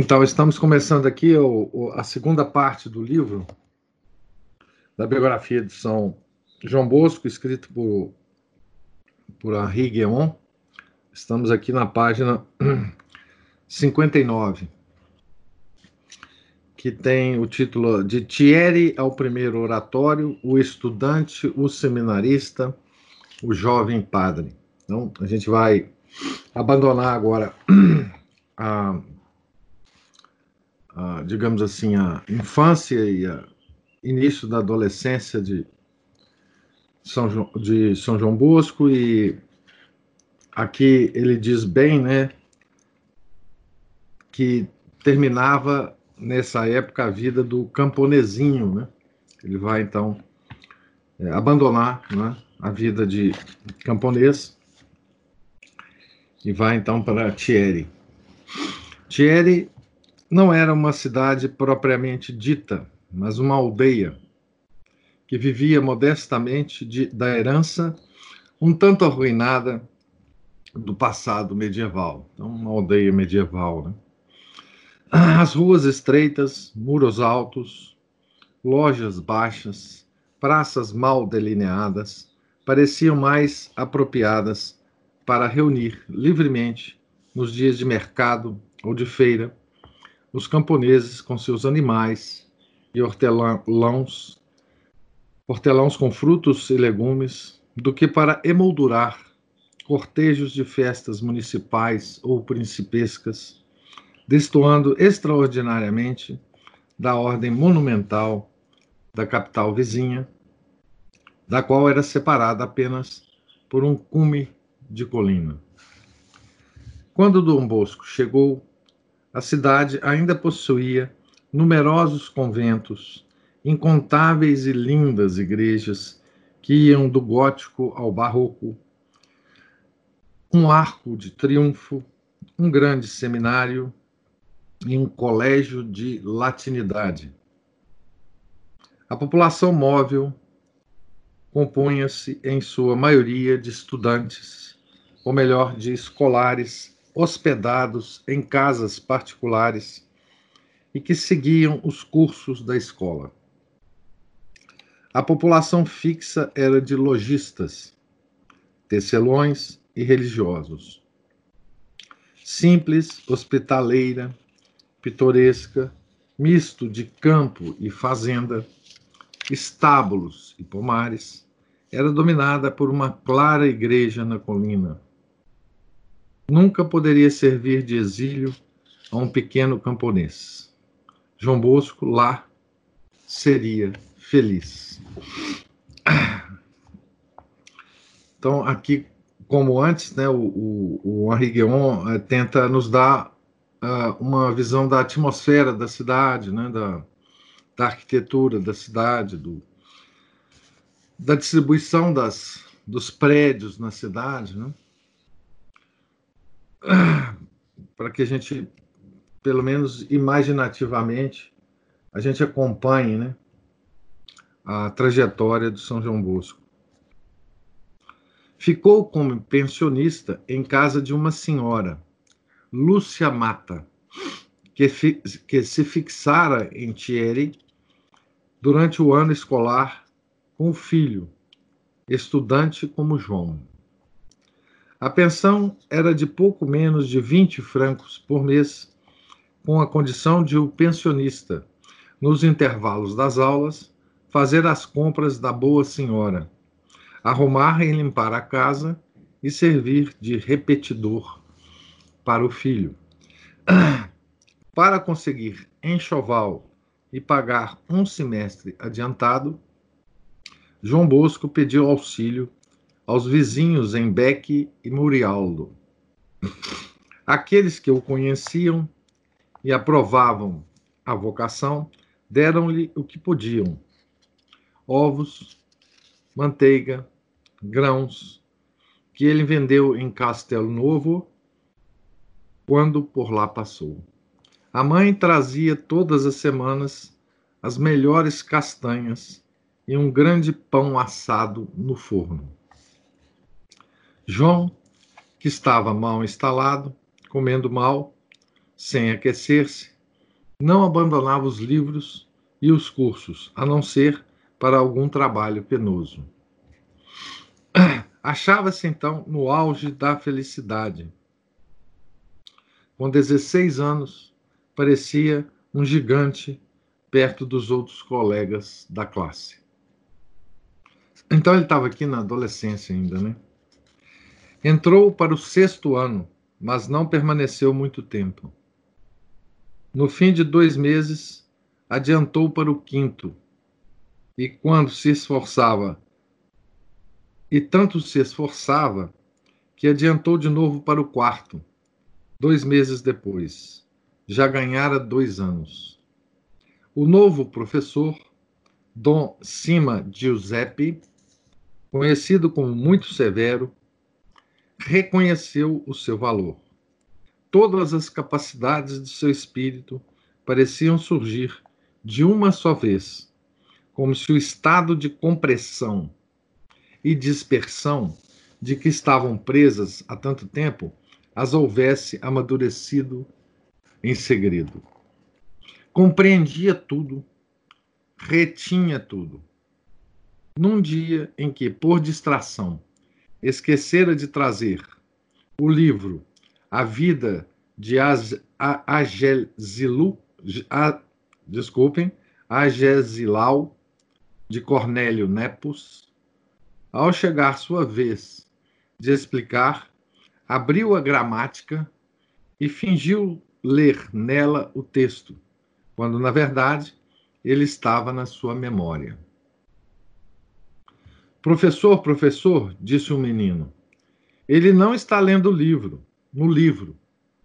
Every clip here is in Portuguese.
Então, estamos começando aqui o, a segunda parte do livro da biografia de São João Bosco, escrito por, por Henri Guéon. Estamos aqui na página 59, que tem o título de Thierry ao primeiro oratório, o estudante, o seminarista, o jovem padre. Então, a gente vai abandonar agora a a, digamos assim, a infância e o início da adolescência de São, João, de São João Bosco e aqui ele diz bem, né, que terminava nessa época a vida do camponesinho, né? Ele vai então é, abandonar né, a vida de camponês e vai então para Thierry. Thierry não era uma cidade propriamente dita, mas uma aldeia que vivia modestamente de, da herança um tanto arruinada do passado medieval. Então, uma aldeia medieval. Né? As ruas estreitas, muros altos, lojas baixas, praças mal delineadas pareciam mais apropriadas para reunir livremente nos dias de mercado ou de feira os camponeses com seus animais e hortelãos, hortelãos com frutos e legumes, do que para emoldurar cortejos de festas municipais ou principescas, destoando extraordinariamente da ordem monumental da capital vizinha, da qual era separada apenas por um cume de colina. Quando Dom Bosco chegou a cidade ainda possuía numerosos conventos, incontáveis e lindas igrejas que iam do gótico ao barroco, um arco de triunfo, um grande seminário e um colégio de latinidade. A população móvel compunha-se, em sua maioria, de estudantes, ou melhor, de escolares hospedados em casas particulares e que seguiam os cursos da escola. A população fixa era de lojistas, tecelões e religiosos. Simples, hospitaleira, pitoresca, misto de campo e fazenda, estábulos e pomares, era dominada por uma clara igreja na colina nunca poderia servir de exílio a um pequeno camponês. João Bosco lá seria feliz. Então, aqui, como antes, né, o, o, o Henri uh, tenta nos dar uh, uma visão da atmosfera da cidade, né, da, da arquitetura da cidade, do, da distribuição das, dos prédios na cidade, né? para que a gente, pelo menos imaginativamente, a gente acompanhe né, a trajetória do São João Bosco. Ficou como pensionista em casa de uma senhora, Lúcia Mata, que, que se fixara em Thierry durante o ano escolar com o filho, estudante como João. A pensão era de pouco menos de 20 francos por mês, com a condição de o pensionista, nos intervalos das aulas, fazer as compras da boa senhora, arrumar e limpar a casa e servir de repetidor para o filho. Para conseguir enxoval e pagar um semestre adiantado, João Bosco pediu auxílio aos vizinhos em Beck e Murialdo. Aqueles que o conheciam e aprovavam a vocação, deram-lhe o que podiam: ovos, manteiga, grãos, que ele vendeu em Castelo Novo quando por lá passou. A mãe trazia todas as semanas as melhores castanhas e um grande pão assado no forno. João, que estava mal instalado, comendo mal, sem aquecer-se, não abandonava os livros e os cursos, a não ser para algum trabalho penoso. Achava-se então no auge da felicidade. Com 16 anos, parecia um gigante perto dos outros colegas da classe. Então ele estava aqui na adolescência ainda, né? Entrou para o sexto ano, mas não permaneceu muito tempo. No fim de dois meses, adiantou para o quinto, e quando se esforçava, e tanto se esforçava, que adiantou de novo para o quarto, dois meses depois. Já ganhara dois anos. O novo professor, Dom Cima Giuseppe, conhecido como muito severo, reconheceu o seu valor. Todas as capacidades de seu espírito pareciam surgir de uma só vez, como se o estado de compressão e dispersão de que estavam presas há tanto tempo as houvesse amadurecido em segredo. Compreendia tudo, retinha tudo. Num dia em que, por distração, esquecera de trazer o livro A Vida de Agezilu, a, desculpem, Agezilau, de Cornélio Nepos, ao chegar sua vez de explicar, abriu a gramática e fingiu ler nela o texto, quando, na verdade, ele estava na sua memória. Professor, professor, disse o menino, ele não está lendo o livro, no livro.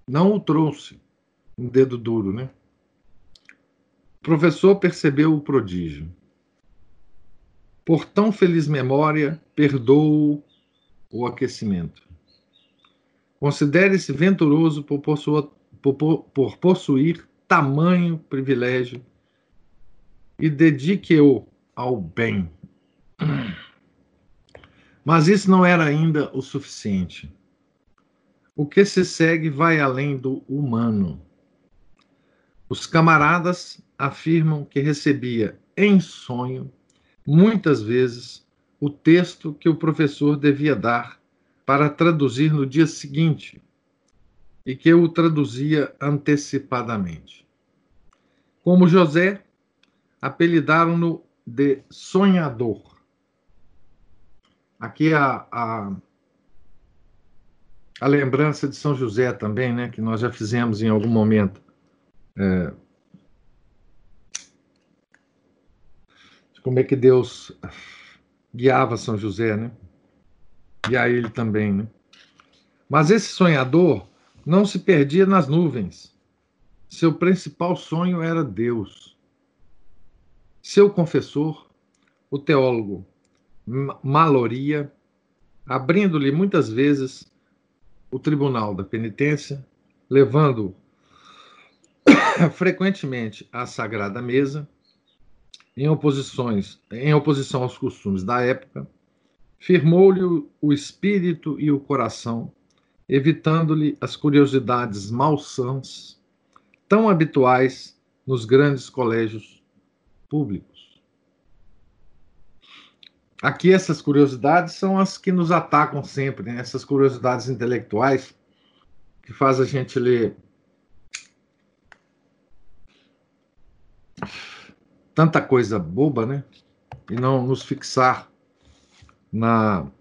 Não o trouxe. Um dedo duro, né? O professor percebeu o prodígio. Por tão feliz memória, perdoou o aquecimento. Considere-se venturoso por, possuir, por, por possuir tamanho privilégio e dedique-o ao bem. Mas isso não era ainda o suficiente. O que se segue vai além do humano. Os camaradas afirmam que recebia em sonho, muitas vezes, o texto que o professor devia dar para traduzir no dia seguinte e que o traduzia antecipadamente. Como José, apelidaram-no de sonhador Aqui a, a, a, lembrança de São José também, né, que nós já fizemos em algum momento. É, como é que Deus guiava São José, né? E a ele também, né? Mas esse sonhador não se perdia nas nuvens. Seu principal sonho era Deus. Seu confessor, o teólogo maloria, abrindo-lhe muitas vezes o tribunal da penitência, levando frequentemente à sagrada mesa, em, oposições, em oposição aos costumes da época, firmou-lhe o espírito e o coração, evitando-lhe as curiosidades malsãs tão habituais nos grandes colégios públicos. Aqui essas curiosidades são as que nos atacam sempre, né? essas curiosidades intelectuais que faz a gente ler tanta coisa boba, né? E não nos fixar na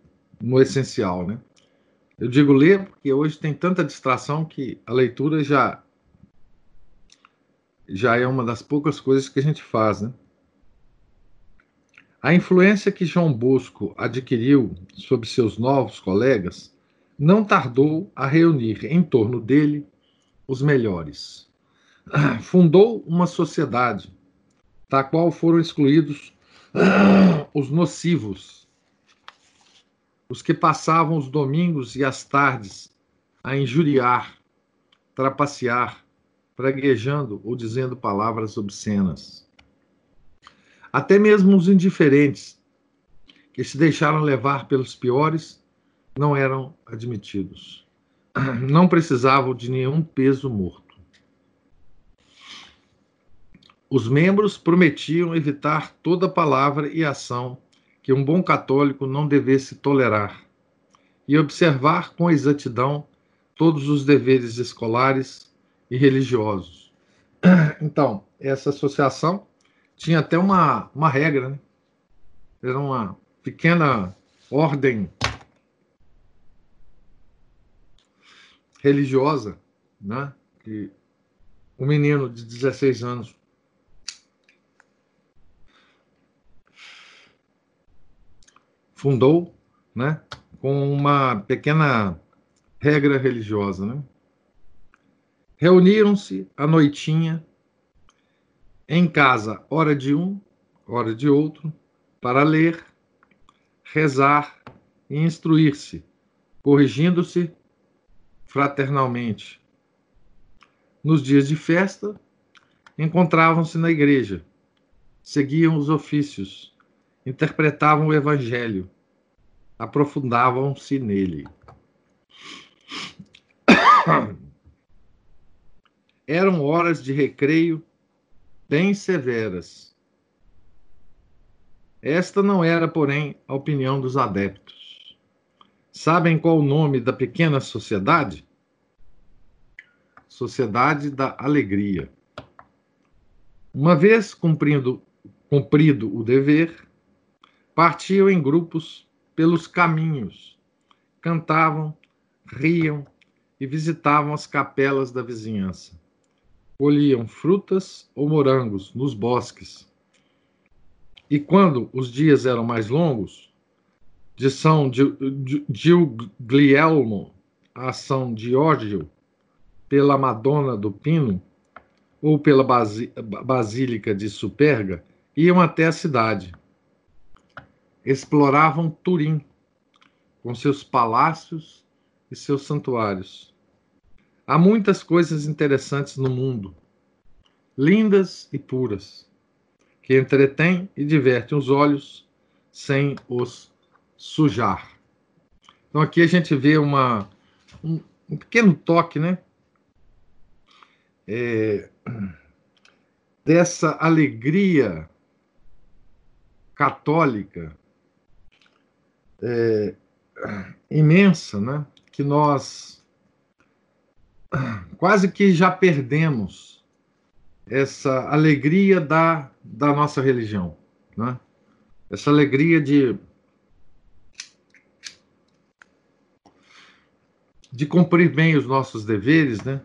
no essencial, né? Eu digo ler porque hoje tem tanta distração que a leitura já já é uma das poucas coisas que a gente faz, né? A influência que João Bosco adquiriu sobre seus novos colegas não tardou a reunir em torno dele os melhores. fundou uma sociedade da qual foram excluídos os nocivos, os que passavam os domingos e as tardes a injuriar, trapacear, praguejando ou dizendo palavras obscenas. Até mesmo os indiferentes, que se deixaram levar pelos piores, não eram admitidos. Não precisavam de nenhum peso morto. Os membros prometiam evitar toda palavra e ação que um bom católico não devesse tolerar e observar com exatidão todos os deveres escolares e religiosos. Então, essa associação tinha até uma, uma regra, né? Era uma pequena ordem religiosa, né? Que um menino de 16 anos fundou, né, com uma pequena regra religiosa, né? Reuniram-se à noitinha em casa, hora de um, hora de outro, para ler, rezar e instruir-se, corrigindo-se fraternalmente. Nos dias de festa, encontravam-se na igreja, seguiam os ofícios, interpretavam o Evangelho, aprofundavam-se nele. Eram horas de recreio bem severas. Esta não era, porém, a opinião dos adeptos. Sabem qual o nome da pequena sociedade? Sociedade da Alegria. Uma vez cumprindo, cumprido o dever, Partiam em grupos pelos caminhos, cantavam, riam e visitavam as capelas da vizinhança. Colhiam frutas ou morangos nos bosques. E quando os dias eram mais longos, de São Giuglielmo a São Giorgio, pela Madonna do Pino ou pela Basílica de Superga, iam até a cidade exploravam Turim, com seus palácios e seus santuários. Há muitas coisas interessantes no mundo, lindas e puras, que entretêm e divertem os olhos sem os sujar. Então aqui a gente vê uma, um, um pequeno toque, né? É, dessa alegria católica é, imensa, né? que nós quase que já perdemos essa alegria da, da nossa religião, né? essa alegria de, de cumprir bem os nossos deveres, né?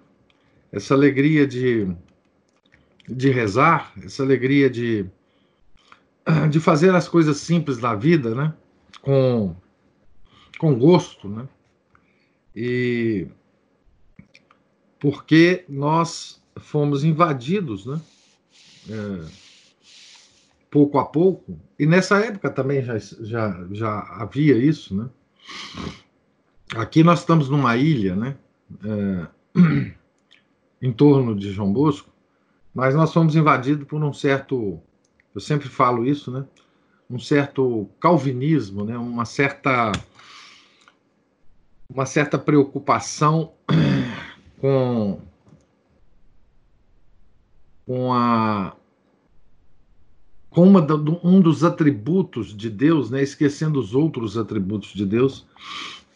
essa alegria de, de rezar, essa alegria de, de fazer as coisas simples da vida, né? com, com gosto, né? E porque nós fomos invadidos, né? É, pouco a pouco, e nessa época também já, já, já havia isso, né? Aqui nós estamos numa ilha, né? É, em torno de João Bosco, mas nós fomos invadidos por um certo, eu sempre falo isso, né? um certo calvinismo, né? uma certa uma certa preocupação com com a com uma, um dos atributos de Deus, né, esquecendo os outros atributos de Deus,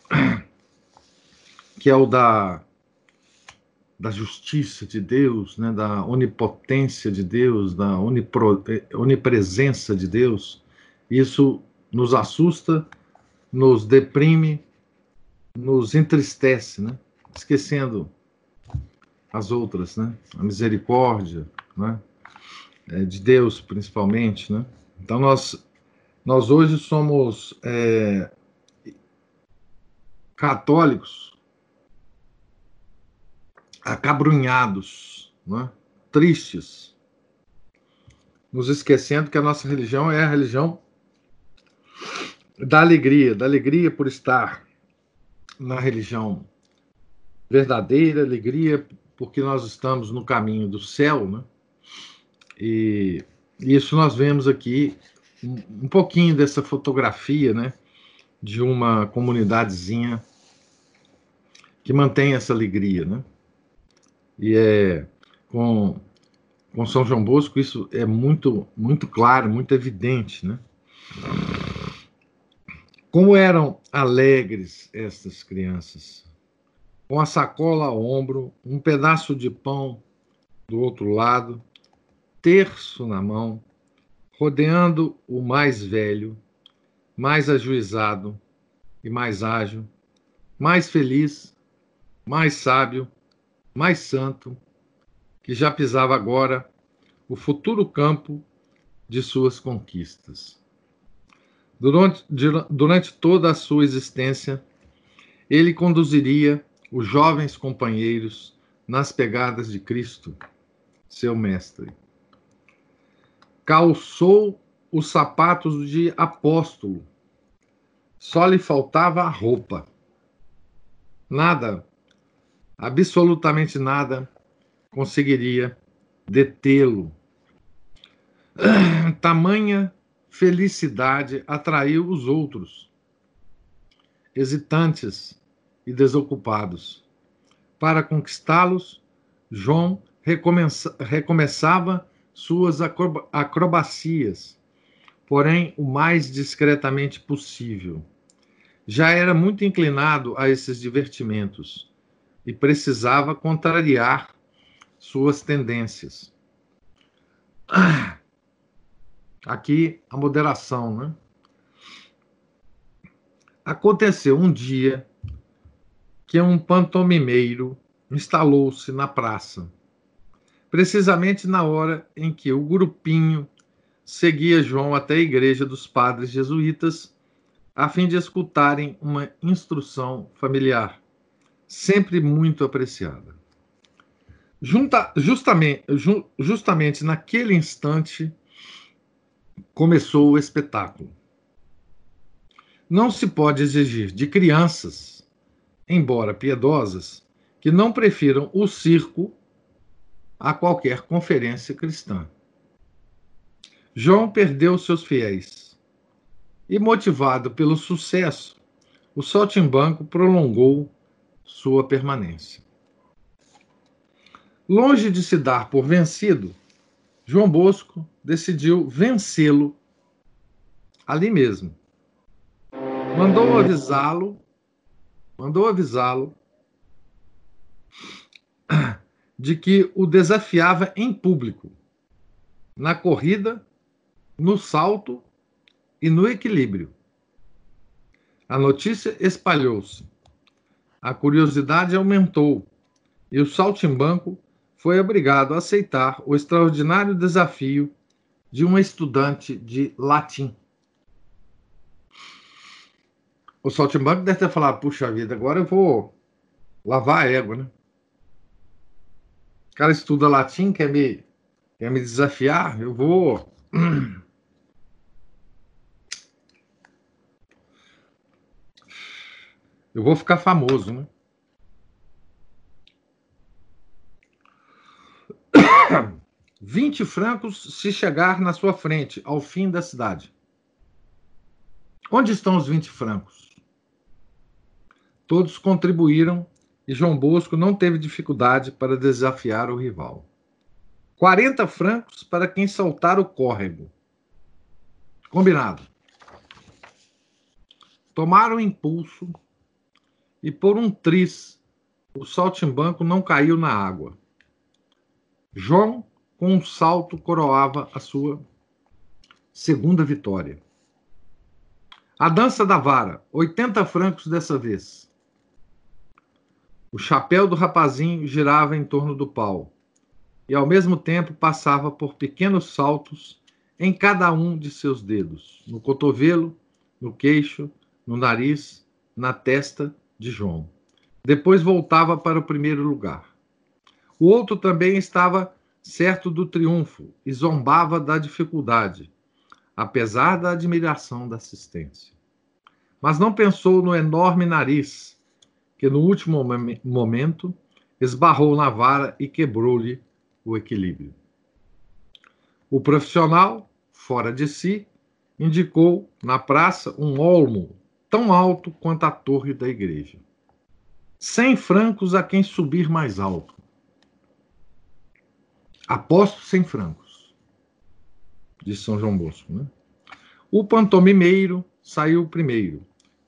que é o da, da justiça de Deus, né, da onipotência de Deus, da onipro, onipresença de Deus, isso nos assusta, nos deprime, nos entristece, né? Esquecendo as outras, né? A misericórdia, né? É, de Deus, principalmente, né? Então nós nós hoje somos é, católicos acabrunhados, né? tristes, nos esquecendo que a nossa religião é a religião da alegria, da alegria por estar na religião verdadeira, alegria porque nós estamos no caminho do céu, né? E isso nós vemos aqui um pouquinho dessa fotografia, né? De uma comunidadezinha que mantém essa alegria, né? E é com, com São João Bosco isso é muito muito claro, muito evidente, né? Como eram alegres estas crianças, com a sacola ao ombro, um pedaço de pão do outro lado, terço na mão, rodeando o mais velho, mais ajuizado e mais ágil, mais feliz, mais sábio, mais santo, que já pisava agora o futuro campo de suas conquistas. Durante, durante toda a sua existência, ele conduziria os jovens companheiros nas pegadas de Cristo, seu mestre. Calçou os sapatos de apóstolo, só lhe faltava a roupa. Nada, absolutamente nada, conseguiria detê-lo. Tamanha felicidade atraiu os outros, hesitantes e desocupados. Para conquistá-los, João recomeça, recomeçava suas acrobacias, porém o mais discretamente possível. Já era muito inclinado a esses divertimentos e precisava contrariar suas tendências. Ah, Aqui a moderação, né? Aconteceu um dia que um pantomimeiro instalou-se na praça, precisamente na hora em que o grupinho seguia João até a igreja dos padres jesuítas, a fim de escutarem uma instrução familiar, sempre muito apreciada. Junta, justamente, ju, justamente naquele instante, começou o espetáculo. Não se pode exigir de crianças, embora piedosas, que não prefiram o circo a qualquer conferência cristã. João perdeu seus fiéis e, motivado pelo sucesso, o Saltimbanco prolongou sua permanência. Longe de se dar por vencido, João Bosco decidiu vencê-lo ali mesmo. Mandou avisá-lo, mandou avisá-lo de que o desafiava em público, na corrida, no salto e no equilíbrio. A notícia espalhou-se. A curiosidade aumentou e o saltimbanco foi obrigado a aceitar o extraordinário desafio de uma estudante de latim. O Saltimbanco deve ter falado: puxa vida, agora eu vou lavar a égua, né? O cara estuda latim, quer me, quer me desafiar, eu vou. Eu vou ficar famoso, né? 20 francos se chegar na sua frente, ao fim da cidade. Onde estão os 20 francos? Todos contribuíram e João Bosco não teve dificuldade para desafiar o rival. 40 francos para quem saltar o córrego. Combinado. Tomaram impulso e, por um tris, o saltimbanco não caiu na água. João, com um salto, coroava a sua segunda vitória. A dança da vara, 80 francos dessa vez. O chapéu do rapazinho girava em torno do pau e, ao mesmo tempo, passava por pequenos saltos em cada um de seus dedos, no cotovelo, no queixo, no nariz, na testa de João. Depois voltava para o primeiro lugar. O outro também estava certo do triunfo, e zombava da dificuldade, apesar da admiração da assistência. Mas não pensou no enorme nariz, que no último momento esbarrou na vara e quebrou-lhe o equilíbrio. O profissional, fora de si, indicou na praça um olmo tão alto quanto a torre da igreja. Cem francos a quem subir mais alto. Aposto cem francos, disse São João Bosco. Né? O pantomimeiro saiu primeiro,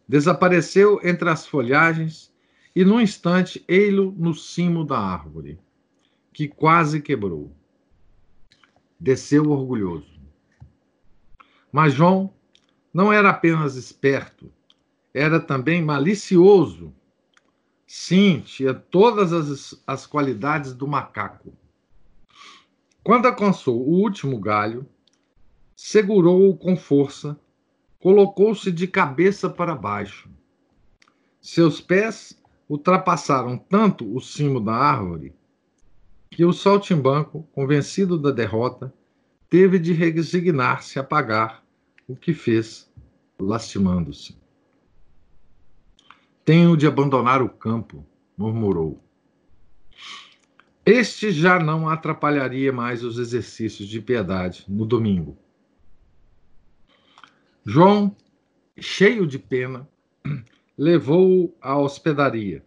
desapareceu entre as folhagens e, num instante, ei-lo no cimo da árvore, que quase quebrou. Desceu orgulhoso. Mas João não era apenas esperto, era também malicioso. Sim, tinha todas as, as qualidades do macaco. Quando alcançou o último galho, segurou-o com força, colocou-se de cabeça para baixo. Seus pés ultrapassaram tanto o cimo da árvore que o saltimbanco, convencido da derrota, teve de resignar-se a pagar o que fez, lastimando-se. Tenho de abandonar o campo, murmurou. Este já não atrapalharia mais os exercícios de piedade no domingo. João, cheio de pena, levou-o à hospedaria,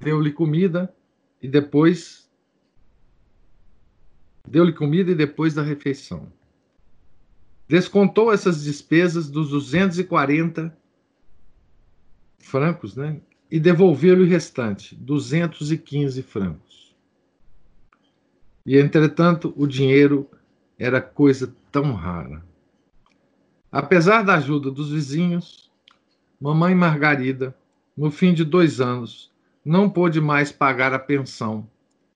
deu-lhe comida e depois deu-lhe comida e depois da refeição. Descontou essas despesas dos 240 francos, né? E devolveu-lhe o restante, 215 francos. E, entretanto, o dinheiro era coisa tão rara. Apesar da ajuda dos vizinhos, mamãe Margarida, no fim de dois anos, não pôde mais pagar a pensão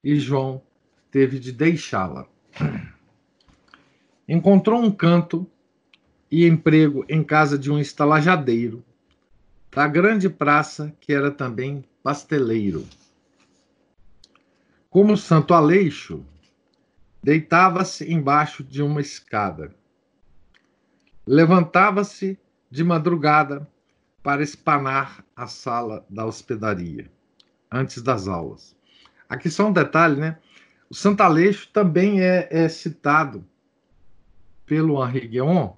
e João teve de deixá-la. Encontrou um canto e emprego em casa de um estalajadeiro da grande praça, que era também pasteleiro. Como Santo Aleixo, Deitava-se embaixo de uma escada. Levantava-se de madrugada para espanar a sala da hospedaria, antes das aulas. Aqui só um detalhe, né? O Santo Aleixo também é, é citado pelo Henri Guion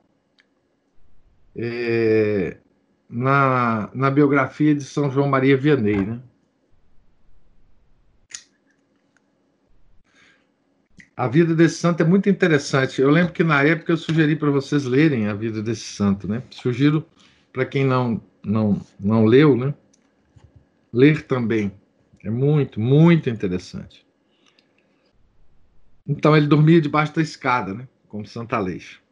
é, na, na biografia de São João Maria Vianney, né? A vida desse santo é muito interessante. Eu lembro que na época eu sugeri para vocês lerem a vida desse santo, né? Sugiro para quem não não não leu, né? Ler também. É muito, muito interessante. Então ele dormia debaixo da escada, né? Como Santa Aleixo.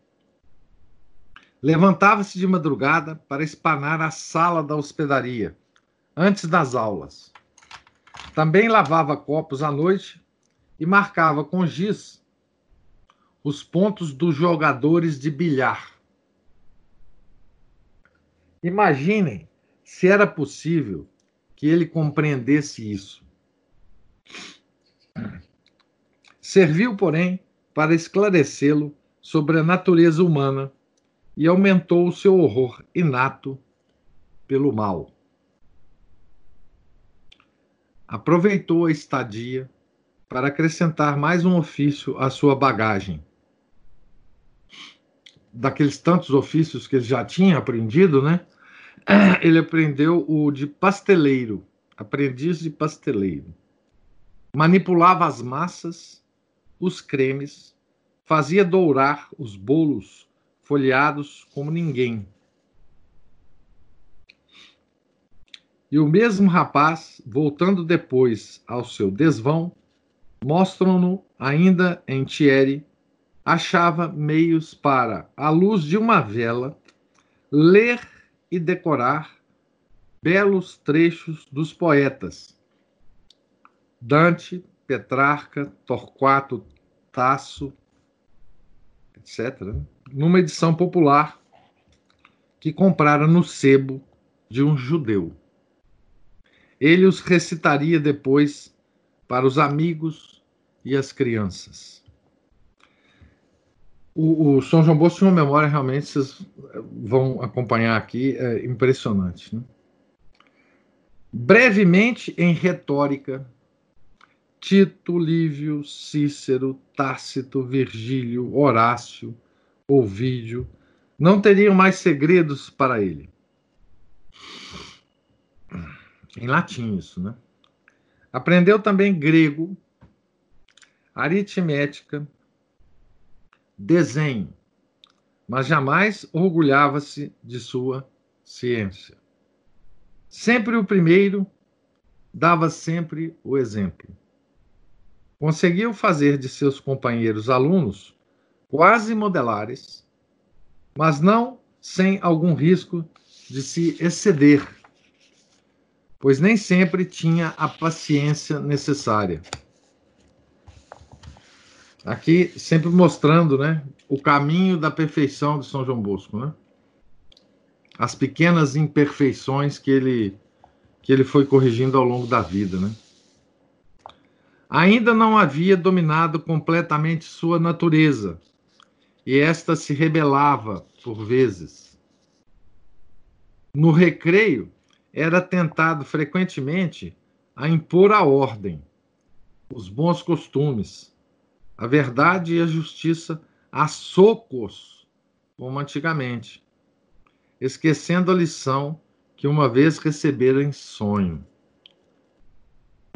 Levantava-se de madrugada para espanar a sala da hospedaria, antes das aulas. Também lavava copos à noite e marcava com giz os pontos dos jogadores de bilhar. Imaginem se era possível que ele compreendesse isso. Serviu, porém, para esclarecê-lo sobre a natureza humana e aumentou o seu horror inato pelo mal. Aproveitou a estadia para acrescentar mais um ofício à sua bagagem. Daqueles tantos ofícios que ele já tinha aprendido, né? Ele aprendeu o de pasteleiro, aprendiz de pasteleiro. Manipulava as massas, os cremes, fazia dourar os bolos folheados como ninguém. E o mesmo rapaz, voltando depois ao seu desvão, mostram-no ainda em Thierry, achava meios para, à luz de uma vela, ler e decorar belos trechos dos poetas Dante, Petrarca, Torquato Tasso, etc., numa edição popular que comprara no sebo de um judeu. Ele os recitaria depois para os amigos e as crianças. O, o São João Bosco uma memória realmente, vocês vão acompanhar aqui, é impressionante. Né? Brevemente em retórica, Tito, Lívio, Cícero, Tácito, Virgílio, Horácio, Ovídio, não teriam mais segredos para ele. Em latim, isso, né? Aprendeu também grego, aritmética, desenho, mas jamais orgulhava-se de sua ciência. Sempre o primeiro, dava sempre o exemplo. Conseguiu fazer de seus companheiros alunos quase modelares, mas não sem algum risco de se exceder pois nem sempre tinha a paciência necessária. Aqui sempre mostrando, né, o caminho da perfeição de São João Bosco, né? As pequenas imperfeições que ele que ele foi corrigindo ao longo da vida, né? Ainda não havia dominado completamente sua natureza, e esta se rebelava por vezes. No recreio, era tentado frequentemente a impor a ordem, os bons costumes, a verdade e a justiça a socos, como antigamente, esquecendo a lição que uma vez recebera em sonho.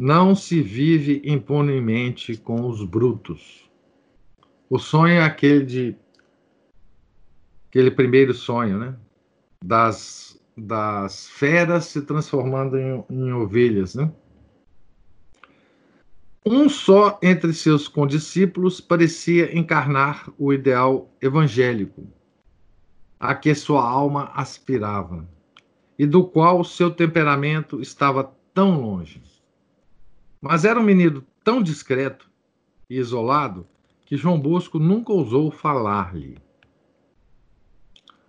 Não se vive impunemente com os brutos. O sonho é aquele de aquele primeiro sonho, né? Das das feras se transformando em, em ovelhas. Né? Um só entre seus condiscípulos parecia encarnar o ideal evangélico, a que sua alma aspirava, e do qual seu temperamento estava tão longe. Mas era um menino tão discreto e isolado que João Bosco nunca ousou falar-lhe.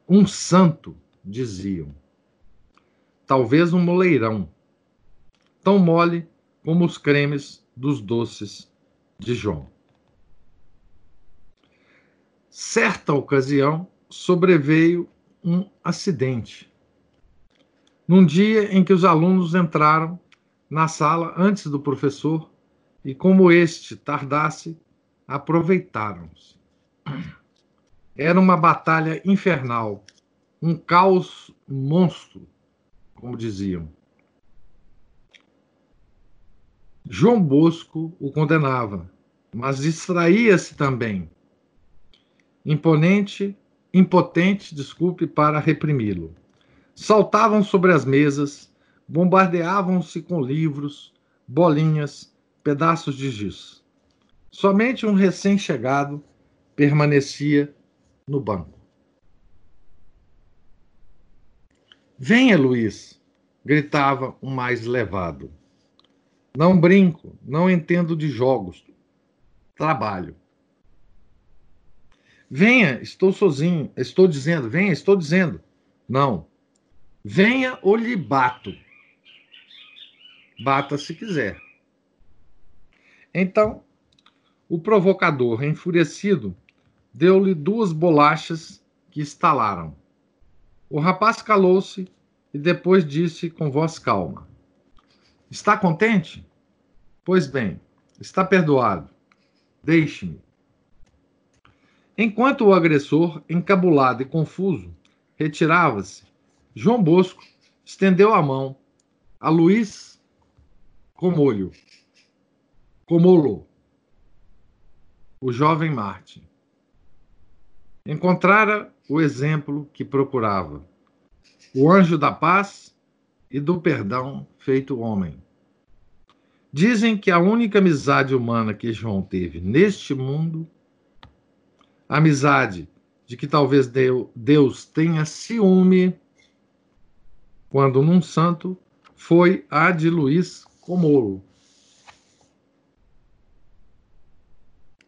Um santo, diziam talvez um moleirão, tão mole como os cremes dos doces de João. Certa ocasião, sobreveio um acidente. Num dia em que os alunos entraram na sala antes do professor e, como este tardasse, aproveitaram-se. Era uma batalha infernal, um caos monstro como diziam. João Bosco o condenava, mas distraía-se também. Imponente, impotente, desculpe, para reprimi-lo. Saltavam sobre as mesas, bombardeavam-se com livros, bolinhas, pedaços de giz. Somente um recém-chegado permanecia no banco. Venha, Luiz, gritava o mais levado. Não brinco, não entendo de jogos. Trabalho. Venha, estou sozinho. Estou dizendo, venha, estou dizendo. Não. Venha ou lhe bato. Bata se quiser. Então, o provocador, enfurecido, deu-lhe duas bolachas que estalaram. O rapaz calou-se e depois disse com voz calma: Está contente? Pois bem, está perdoado. Deixe-me. Enquanto o agressor, encabulado e confuso, retirava-se, João Bosco estendeu a mão a Luiz Comolho, Comolo, o jovem Marte. Encontrara o exemplo que procurava, o anjo da paz e do perdão feito homem. Dizem que a única amizade humana que João teve neste mundo, amizade de que talvez Deus tenha ciúme, quando num santo, foi a de Luiz Comolo.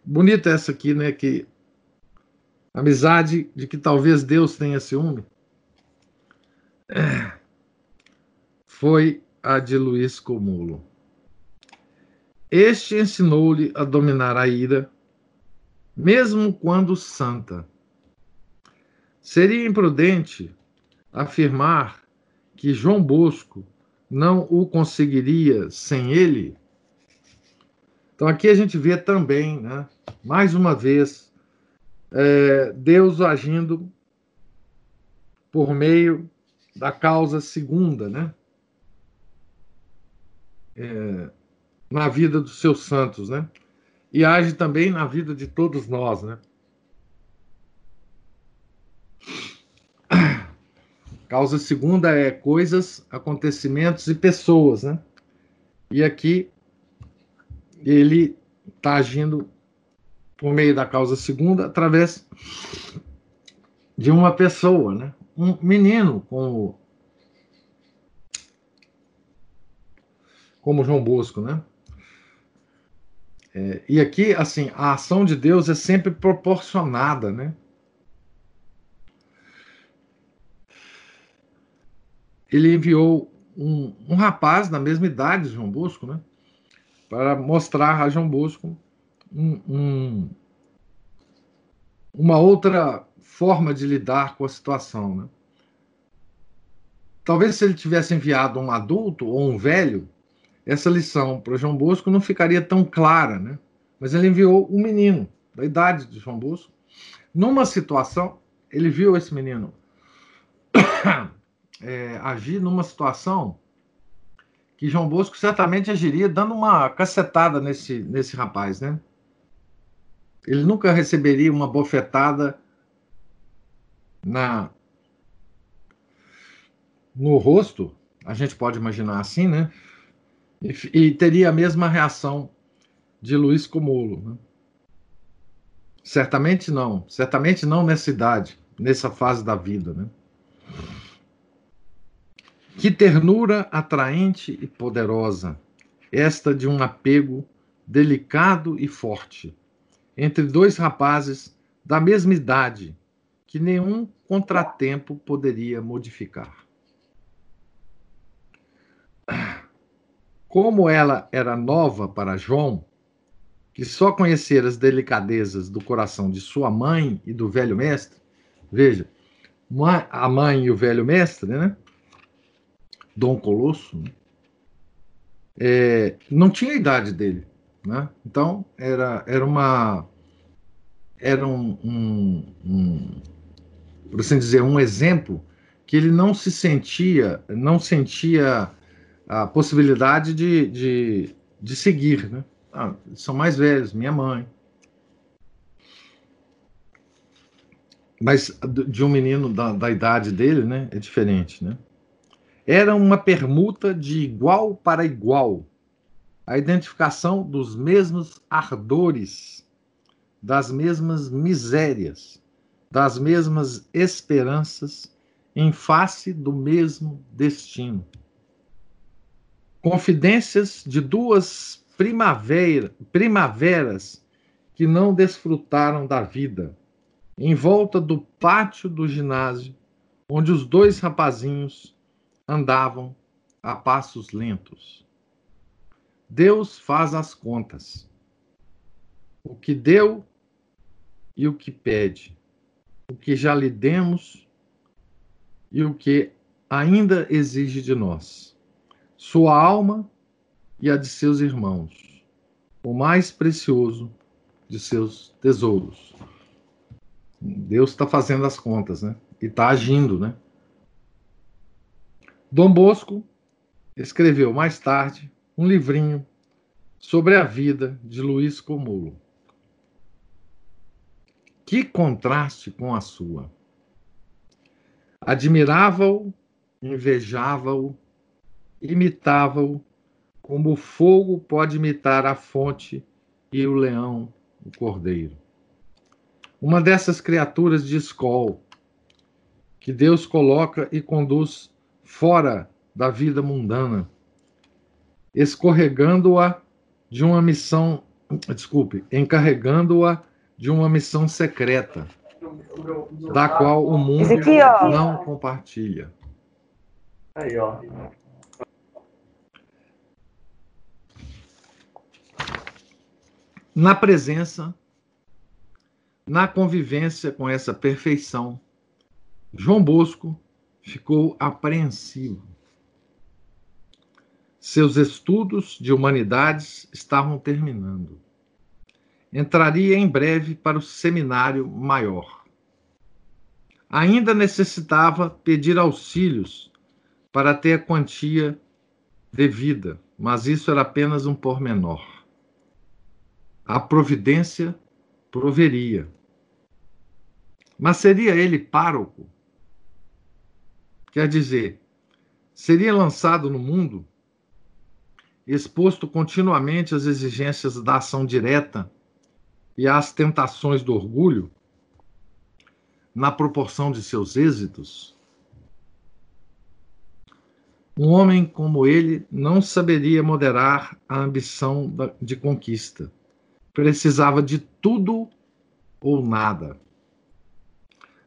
Bonita essa aqui, né? Que Amizade de que talvez Deus tenha ciúme? É. Foi a de Luiz Comulo. Este ensinou-lhe a dominar a ira, mesmo quando santa. Seria imprudente afirmar que João Bosco não o conseguiria sem ele? Então aqui a gente vê também, né, mais uma vez, é, Deus agindo por meio da causa segunda, né? É, na vida dos seus santos, né? E age também na vida de todos nós, né? Causa segunda é coisas, acontecimentos e pessoas, né? E aqui ele está agindo por meio da causa segunda através de uma pessoa, né? Um menino como como João Bosco, né? É, e aqui, assim, a ação de Deus é sempre proporcionada, né? Ele enviou um, um rapaz da mesma idade de João Bosco, né? Para mostrar a João Bosco um, um, uma outra forma de lidar com a situação, né? Talvez se ele tivesse enviado um adulto ou um velho, essa lição para João Bosco não ficaria tão clara, né? Mas ele enviou um menino da idade de João Bosco. Numa situação, ele viu esse menino é, agir numa situação que João Bosco certamente agiria dando uma cacetada nesse, nesse rapaz, né? Ele nunca receberia uma bofetada na no rosto, a gente pode imaginar assim, né? E, e teria a mesma reação de Luiz Comolo. Né? Certamente não, certamente não nessa idade, nessa fase da vida. Né? Que ternura atraente e poderosa, esta de um apego delicado e forte, entre dois rapazes da mesma idade, que nenhum contratempo poderia modificar. Como ela era nova para João, que só conhecera as delicadezas do coração de sua mãe e do velho mestre, veja, a mãe e o velho mestre, né? Dom Colosso, né? É, não tinha a idade dele, né? Então era, era uma era um, um, um por assim dizer um exemplo que ele não se sentia não sentia a possibilidade de, de, de seguir, né? Ah, são mais velhos, minha mãe. Mas de um menino da, da idade dele, né? É diferente, né? Era uma permuta de igual para igual. A identificação dos mesmos ardores, das mesmas misérias, das mesmas esperanças em face do mesmo destino. Confidências de duas primavera, primaveras que não desfrutaram da vida, em volta do pátio do ginásio, onde os dois rapazinhos andavam a passos lentos. Deus faz as contas. O que deu e o que pede, o que já lhe demos e o que ainda exige de nós sua alma e a de seus irmãos, o mais precioso de seus tesouros. Deus está fazendo as contas, né? E está agindo, né? Dom Bosco escreveu mais tarde um livrinho sobre a vida de Luiz Comolo. Que contraste com a sua! Admirava-o, invejava-o, imitava-o, como o fogo pode imitar a fonte e o leão, o cordeiro. Uma dessas criaturas de escol que Deus coloca e conduz fora da vida mundana, escorregando-a de uma missão, desculpe, encarregando-a de uma missão secreta, da qual o mundo aqui, não compartilha. Aí, ó. Na presença, na convivência com essa perfeição, João Bosco ficou apreensivo. Seus estudos de humanidades estavam terminando. Entraria em breve para o seminário maior. Ainda necessitava pedir auxílios para ter a quantia devida, mas isso era apenas um pormenor. A providência proveria. Mas seria ele pároco? Quer dizer, seria lançado no mundo, exposto continuamente às exigências da ação direta e às tentações do orgulho, na proporção de seus êxitos? Um homem como ele não saberia moderar a ambição de conquista. Precisava de tudo ou nada.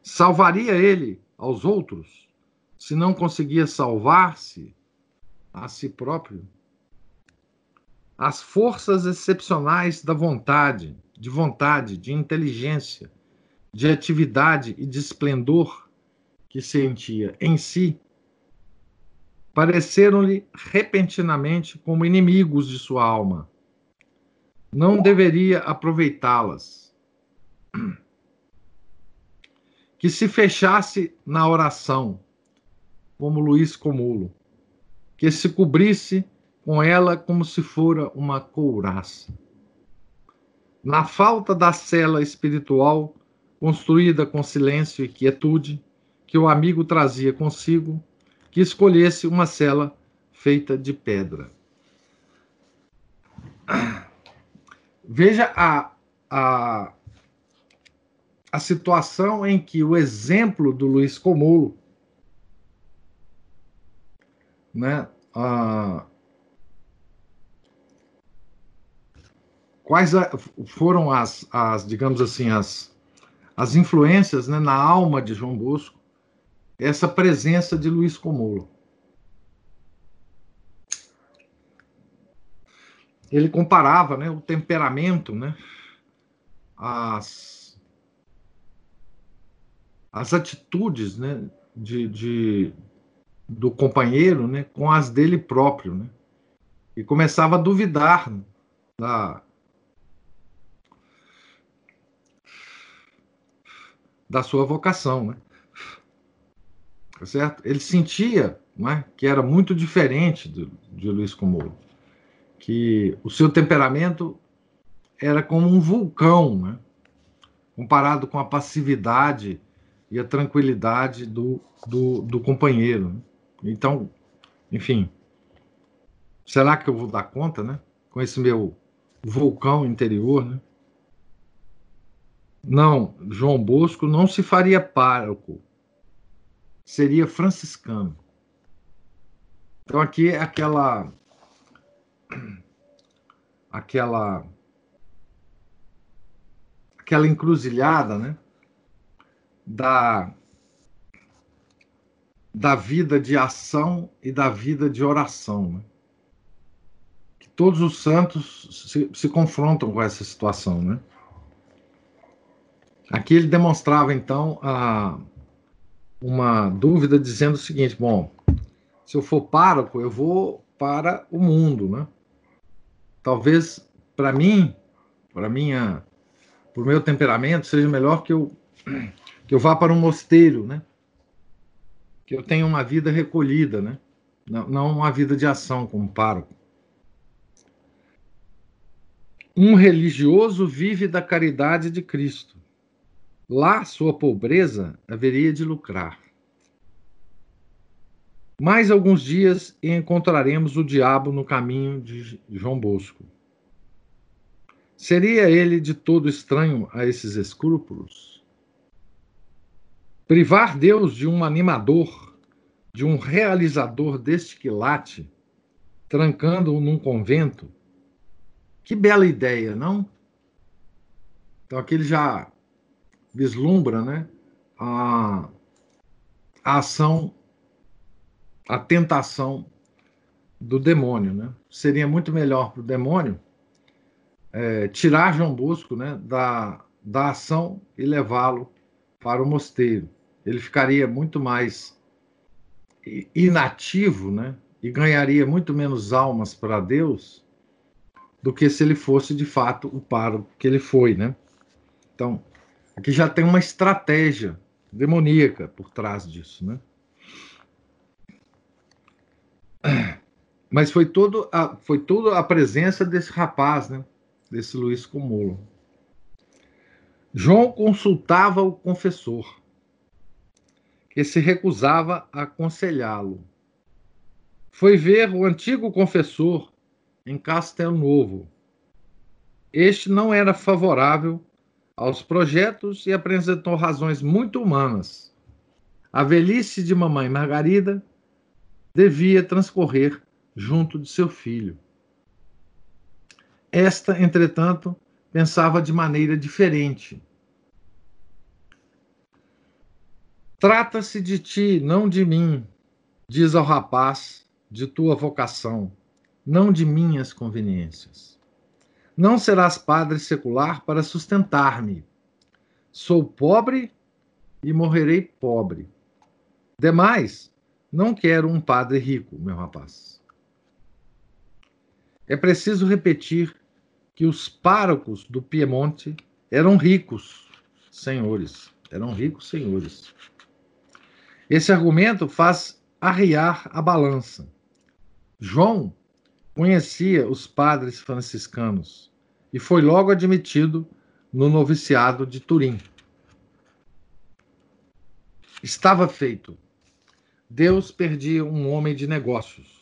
Salvaria ele aos outros se não conseguia salvar-se a si próprio? As forças excepcionais da vontade, de vontade, de inteligência, de atividade e de esplendor que sentia em si pareceram-lhe repentinamente como inimigos de sua alma. Não deveria aproveitá-las. Que se fechasse na oração, como Luís Comulo, que se cobrisse com ela como se fora uma couraça. Na falta da cela espiritual, construída com silêncio e quietude, que o amigo trazia consigo, que escolhesse uma cela feita de pedra. Veja a, a, a situação em que o exemplo do Luiz Comulo, né, a, quais foram as, as, digamos assim, as, as influências né, na alma de João Bosco essa presença de Luiz Comolo. Ele comparava né, o temperamento, né, as, as atitudes né, de, de, do companheiro né, com as dele próprio. Né, e começava a duvidar da, da sua vocação. Né? tá certo? Ele sentia é, que era muito diferente do, de Luiz Comoro, que o seu temperamento era como um vulcão, né? comparado com a passividade e a tranquilidade do, do, do companheiro. Né? Então, enfim, será que eu vou dar conta, né? Com esse meu vulcão interior, né? Não, João Bosco não se faria pároco seria franciscano. Então aqui é aquela aquela aquela encruzilhada, né? Da da vida de ação e da vida de oração, né? Que todos os santos se, se confrontam com essa situação, né? Aqui ele demonstrava então a uma dúvida dizendo o seguinte: bom, se eu for pároco, eu vou para o mundo, né? Talvez para mim, para minha, por meu temperamento, seja melhor que eu que eu vá para um mosteiro, né? Que eu tenha uma vida recolhida, né? Não, não uma vida de ação como pároco. Um religioso vive da caridade de Cristo Lá sua pobreza haveria de lucrar. Mais alguns dias e encontraremos o diabo no caminho de João Bosco. Seria ele de todo estranho a esses escrúpulos? Privar Deus de um animador, de um realizador deste quilate, trancando-o num convento? Que bela ideia, não? Então aqui ele já vislumbra né, a, a ação, a tentação do demônio. Né? Seria muito melhor para o demônio é, tirar João Bosco né, da, da ação e levá-lo para o mosteiro. Ele ficaria muito mais inativo, né? E ganharia muito menos almas para Deus do que se ele fosse de fato o pároco que ele foi, né? Então, aqui já tem uma estratégia demoníaca por trás disso, né? Mas foi todo a, foi toda a presença desse rapaz, né? Desse Luiz Cumulo. João consultava o confessor, que se recusava a aconselhá-lo. Foi ver o antigo confessor em Castel Novo. Este não era favorável aos projetos e apresentou razões muito humanas. A velhice de mamãe Margarida devia transcorrer junto de seu filho. Esta, entretanto, pensava de maneira diferente. Trata-se de ti, não de mim, diz ao rapaz, de tua vocação, não de minhas conveniências. Não serás padre secular para sustentar-me. Sou pobre e morrerei pobre. Demais, não quero um padre rico, meu rapaz. É preciso repetir que os párocos do Piemonte eram ricos senhores, eram ricos senhores. Esse argumento faz arriar a balança. João conhecia os padres franciscanos e foi logo admitido no noviciado de Turim. Estava feito. Deus perdia um homem de negócios.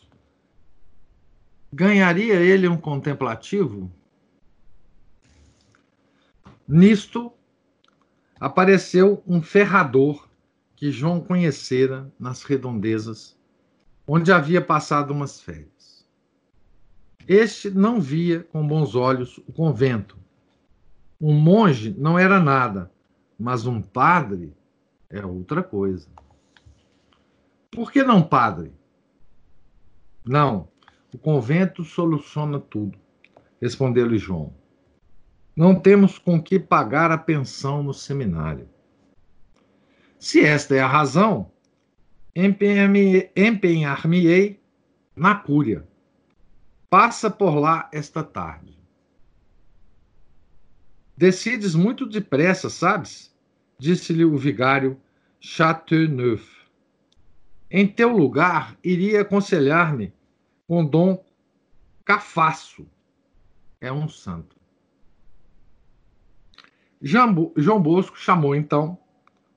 Ganharia ele um contemplativo? Nisto apareceu um ferrador que João conhecera nas redondezas, onde havia passado umas férias. Este não via com bons olhos o convento. Um monge não era nada, mas um padre é outra coisa. Por que não padre? Não, o convento soluciona tudo, respondeu-lhe João. Não temos com que pagar a pensão no seminário. Se esta é a razão, empenhar-me-ei na cúria. Passa por lá esta tarde. Decides muito depressa, sabes? Disse-lhe o vigário Chateauneuf. Em teu lugar, iria aconselhar-me com Dom Cafasso. É um santo. João Bosco chamou então,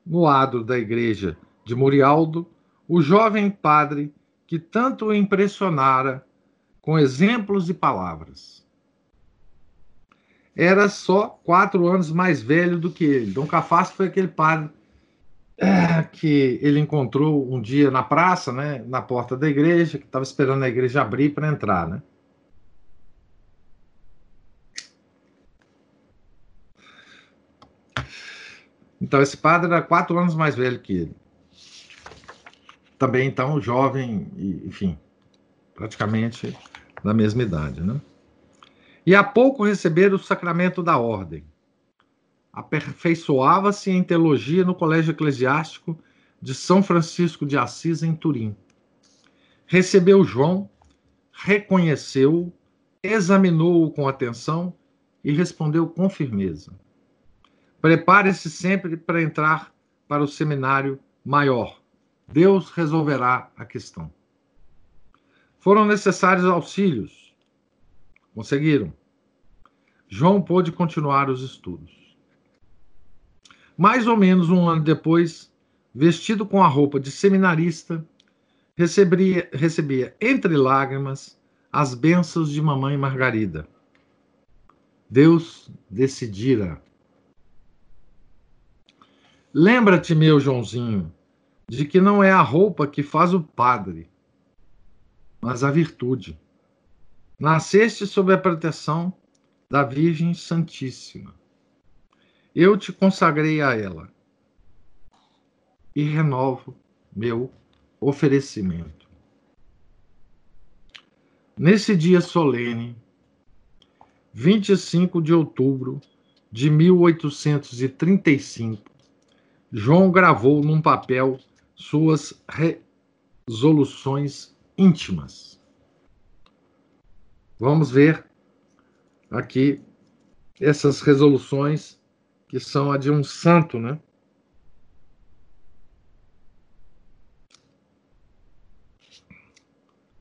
no adro da igreja de Murialdo, o jovem padre que tanto o impressionara com exemplos e palavras. Era só quatro anos mais velho do que ele. Dom Cafasso foi aquele padre é, que ele encontrou um dia na praça, né, na porta da igreja, que estava esperando a igreja abrir para entrar, né? Então, esse padre era quatro anos mais velho que ele. Também, então, jovem, enfim, praticamente da mesma idade, né? E há pouco receber o sacramento da ordem. Aperfeiçoava-se em teologia no Colégio Eclesiástico de São Francisco de Assis, em Turim. Recebeu João, reconheceu-o, examinou-o com atenção e respondeu com firmeza. Prepare-se sempre para entrar para o seminário maior. Deus resolverá a questão. Foram necessários auxílios. Conseguiram. João pôde continuar os estudos. Mais ou menos um ano depois, vestido com a roupa de seminarista, recebia, recebia entre lágrimas as bênçãos de mamãe Margarida. Deus decidira. Lembra-te, meu Joãozinho, de que não é a roupa que faz o padre, mas a virtude. Nasceste sob a proteção da Virgem Santíssima. Eu te consagrei a ela e renovo meu oferecimento. Nesse dia solene, 25 de outubro de 1835, João gravou num papel suas resoluções íntimas. Vamos ver aqui essas resoluções que são a de um santo, né?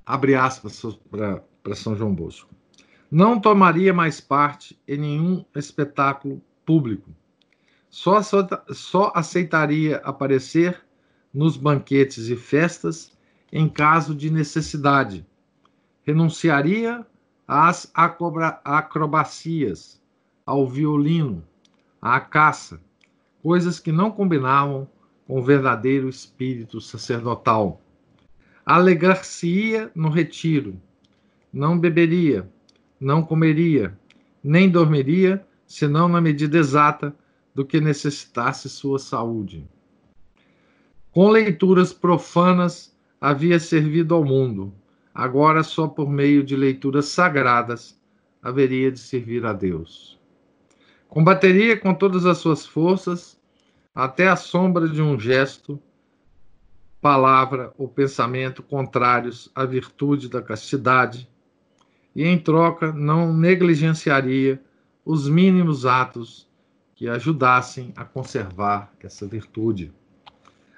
Abre aspas para São João Bosco. Não tomaria mais parte em nenhum espetáculo público. Só, só, aceitaria aparecer nos banquetes e festas em caso de necessidade. Renunciaria às acrobacias, ao violino, à caça, coisas que não combinavam com o verdadeiro espírito sacerdotal. Alegrar-se-ia no retiro, não beberia, não comeria, nem dormiria, senão na medida exata do que necessitasse sua saúde. Com leituras profanas havia servido ao mundo, agora só por meio de leituras sagradas haveria de servir a Deus. Combateria com todas as suas forças, até a sombra de um gesto, palavra ou pensamento contrários à virtude da castidade, e em troca não negligenciaria os mínimos atos que ajudassem a conservar essa virtude.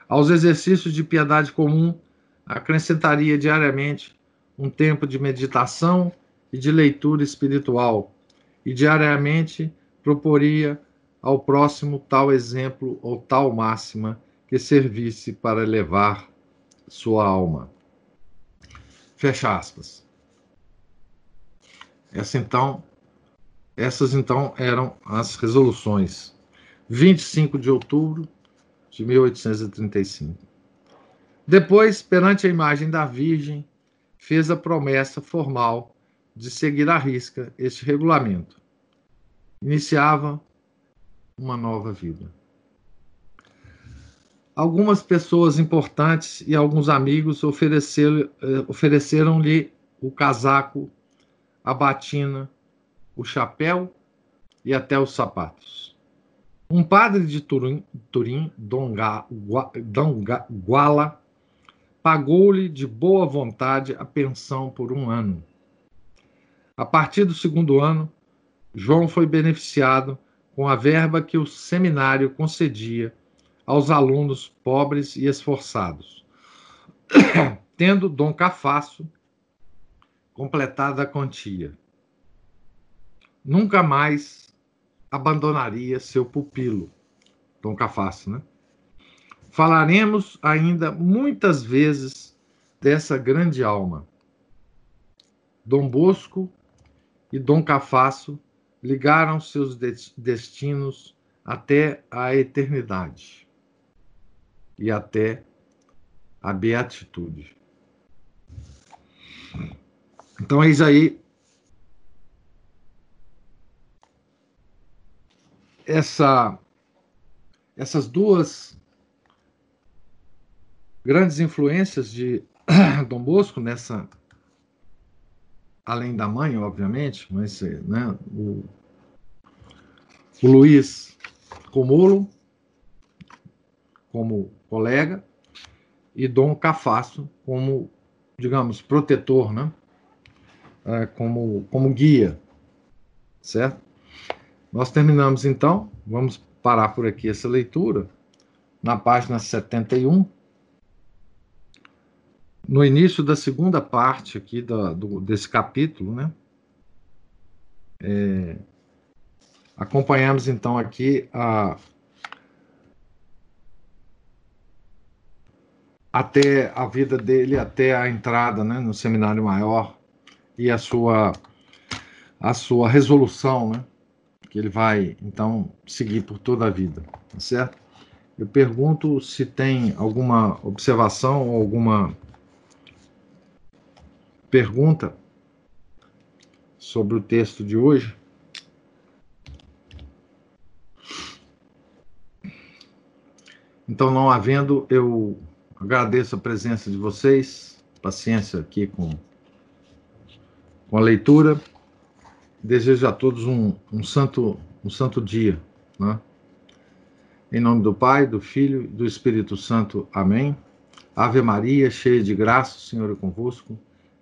Aos exercícios de piedade comum, acrescentaria diariamente um tempo de meditação e de leitura espiritual, e diariamente proporia ao próximo tal exemplo ou tal máxima que servisse para elevar sua alma. Fecha aspas. Essa então, essas então eram as resoluções. 25 de outubro de 1835. Depois, perante a imagem da Virgem, fez a promessa formal de seguir à risca este regulamento. Iniciava uma nova vida. Algumas pessoas importantes e alguns amigos ofereceram-lhe ofereceram o casaco a batina, o chapéu e até os sapatos. Um padre de Turim, Turim Donga, Guala, pagou-lhe de boa vontade a pensão por um ano. A partir do segundo ano, João foi beneficiado com a verba que o seminário concedia aos alunos pobres e esforçados, tendo Dom Cafasso completada a quantia. Nunca mais abandonaria seu pupilo, Dom Cafasso, né? Falaremos ainda muitas vezes dessa grande alma. Dom Bosco e Dom Cafasso ligaram seus destinos até a eternidade e até a beatitude. Então, eis aí essa, essas duas grandes influências de Dom Bosco nessa além da mãe, obviamente, mas né, o, o Luiz Comolo como colega e Dom Cafasso como, digamos, protetor, né? é, como, como guia, certo? Nós terminamos então, vamos parar por aqui essa leitura, na página 71, no início da segunda parte aqui do, do desse capítulo, né? É, acompanhamos então aqui a até a vida dele, até a entrada né, no seminário maior e a sua a sua resolução, né? Que ele vai então seguir por toda a vida, tá certo? Eu pergunto se tem alguma observação ou alguma pergunta sobre o texto de hoje. Então, não havendo, eu agradeço a presença de vocês, paciência aqui com com a leitura Desejo a todos um, um santo, um santo dia. Né? Em nome do Pai, do Filho e do Espírito Santo. Amém. Ave Maria, cheia de graça, o Senhor é convosco.